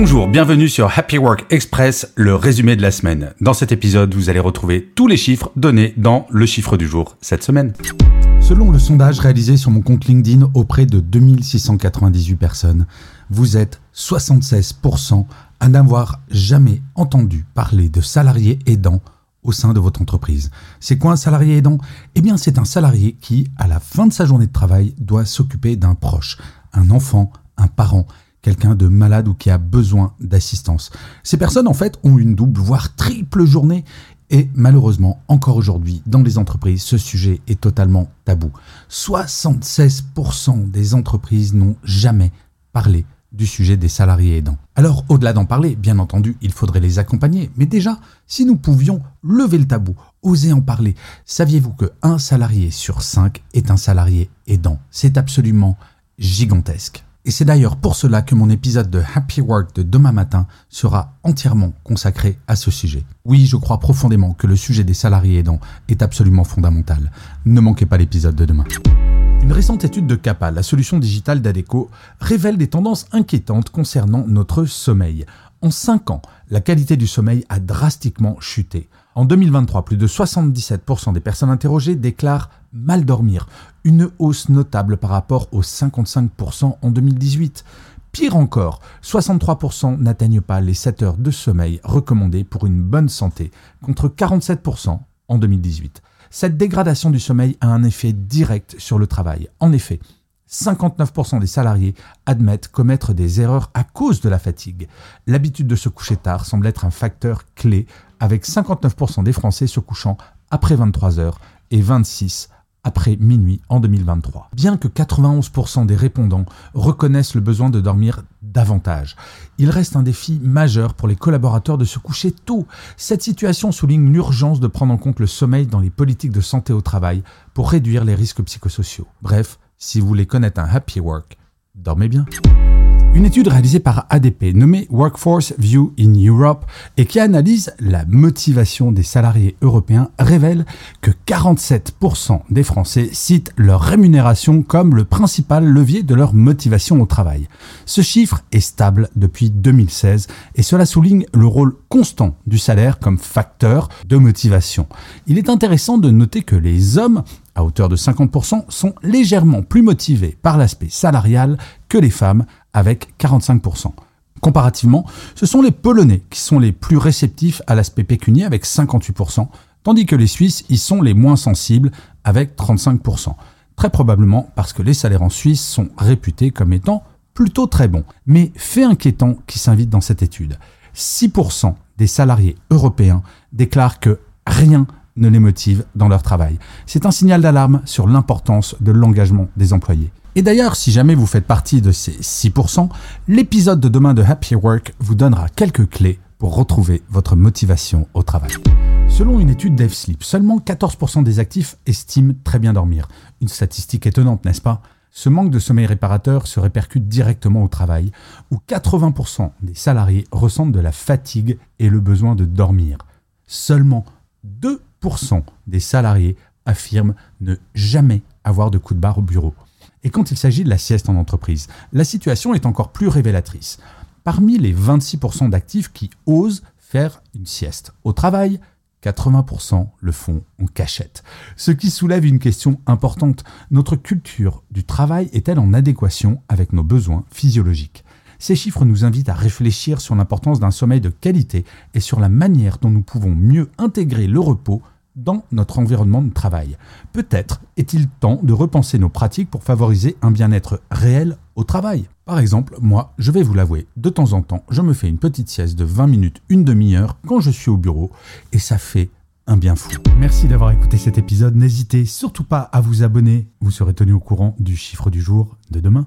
Bonjour, bienvenue sur Happy Work Express, le résumé de la semaine. Dans cet épisode, vous allez retrouver tous les chiffres donnés dans le chiffre du jour cette semaine. Selon le sondage réalisé sur mon compte LinkedIn auprès de 2698 personnes, vous êtes 76% à n'avoir jamais entendu parler de salariés aidants au sein de votre entreprise. C'est quoi un salarié aidant? Eh bien, c'est un salarié qui, à la fin de sa journée de travail, doit s'occuper d'un proche, un enfant, un parent, quelqu'un de malade ou qui a besoin d'assistance. Ces personnes, en fait, ont une double, voire triple journée. Et malheureusement, encore aujourd'hui, dans les entreprises, ce sujet est totalement tabou. 76% des entreprises n'ont jamais parlé du sujet des salariés aidants. Alors, au-delà d'en parler, bien entendu, il faudrait les accompagner. Mais déjà, si nous pouvions lever le tabou, oser en parler, saviez-vous que un salarié sur cinq est un salarié aidant? C'est absolument gigantesque. Et c'est d'ailleurs pour cela que mon épisode de Happy Work de demain matin sera entièrement consacré à ce sujet. Oui, je crois profondément que le sujet des salariés aidants est absolument fondamental. Ne manquez pas l'épisode de demain. Une récente étude de CAPA, la solution digitale d'Adeco, révèle des tendances inquiétantes concernant notre sommeil. En 5 ans, la qualité du sommeil a drastiquement chuté. En 2023, plus de 77% des personnes interrogées déclarent mal dormir, une hausse notable par rapport aux 55% en 2018. Pire encore, 63% n'atteignent pas les 7 heures de sommeil recommandées pour une bonne santé, contre 47% en 2018. Cette dégradation du sommeil a un effet direct sur le travail. En effet, 59% des salariés admettent commettre des erreurs à cause de la fatigue. L'habitude de se coucher tard semble être un facteur clé, avec 59% des Français se couchant après 23 heures et 26 après minuit en 2023. Bien que 91% des répondants reconnaissent le besoin de dormir davantage, il reste un défi majeur pour les collaborateurs de se coucher tôt. Cette situation souligne l'urgence de prendre en compte le sommeil dans les politiques de santé au travail pour réduire les risques psychosociaux. Bref, si vous voulez connaître un happy work, dormez bien. Une étude réalisée par ADP nommée Workforce View in Europe et qui analyse la motivation des salariés européens révèle que 47% des Français citent leur rémunération comme le principal levier de leur motivation au travail. Ce chiffre est stable depuis 2016 et cela souligne le rôle constant du salaire comme facteur de motivation. Il est intéressant de noter que les hommes à hauteur de 50%, sont légèrement plus motivés par l'aspect salarial que les femmes avec 45%. Comparativement, ce sont les Polonais qui sont les plus réceptifs à l'aspect pécunier avec 58%, tandis que les Suisses y sont les moins sensibles avec 35%. Très probablement parce que les salaires en Suisse sont réputés comme étant plutôt très bons. Mais fait inquiétant qui s'invite dans cette étude. 6% des salariés européens déclarent que rien ne les motive dans leur travail. C'est un signal d'alarme sur l'importance de l'engagement des employés. Et d'ailleurs, si jamais vous faites partie de ces 6%, l'épisode de demain de Happy Work vous donnera quelques clés pour retrouver votre motivation au travail. Selon une étude d'EveSleep, seulement 14% des actifs estiment très bien dormir. Une statistique étonnante, n'est-ce pas? Ce manque de sommeil réparateur se répercute directement au travail, où 80% des salariés ressentent de la fatigue et le besoin de dormir. Seulement 2% des salariés affirment ne jamais avoir de coup de barre au bureau. Et quand il s'agit de la sieste en entreprise, la situation est encore plus révélatrice. Parmi les 26% d'actifs qui osent faire une sieste au travail, 80% le font en cachette. Ce qui soulève une question importante. Notre culture du travail est-elle en adéquation avec nos besoins physiologiques? Ces chiffres nous invitent à réfléchir sur l'importance d'un sommeil de qualité et sur la manière dont nous pouvons mieux intégrer le repos dans notre environnement de travail. Peut-être est-il temps de repenser nos pratiques pour favoriser un bien-être réel au travail. Par exemple, moi, je vais vous l'avouer, de temps en temps, je me fais une petite sieste de 20 minutes, une demi-heure quand je suis au bureau et ça fait un bien fou. Merci d'avoir écouté cet épisode. N'hésitez surtout pas à vous abonner. Vous serez tenu au courant du chiffre du jour de demain.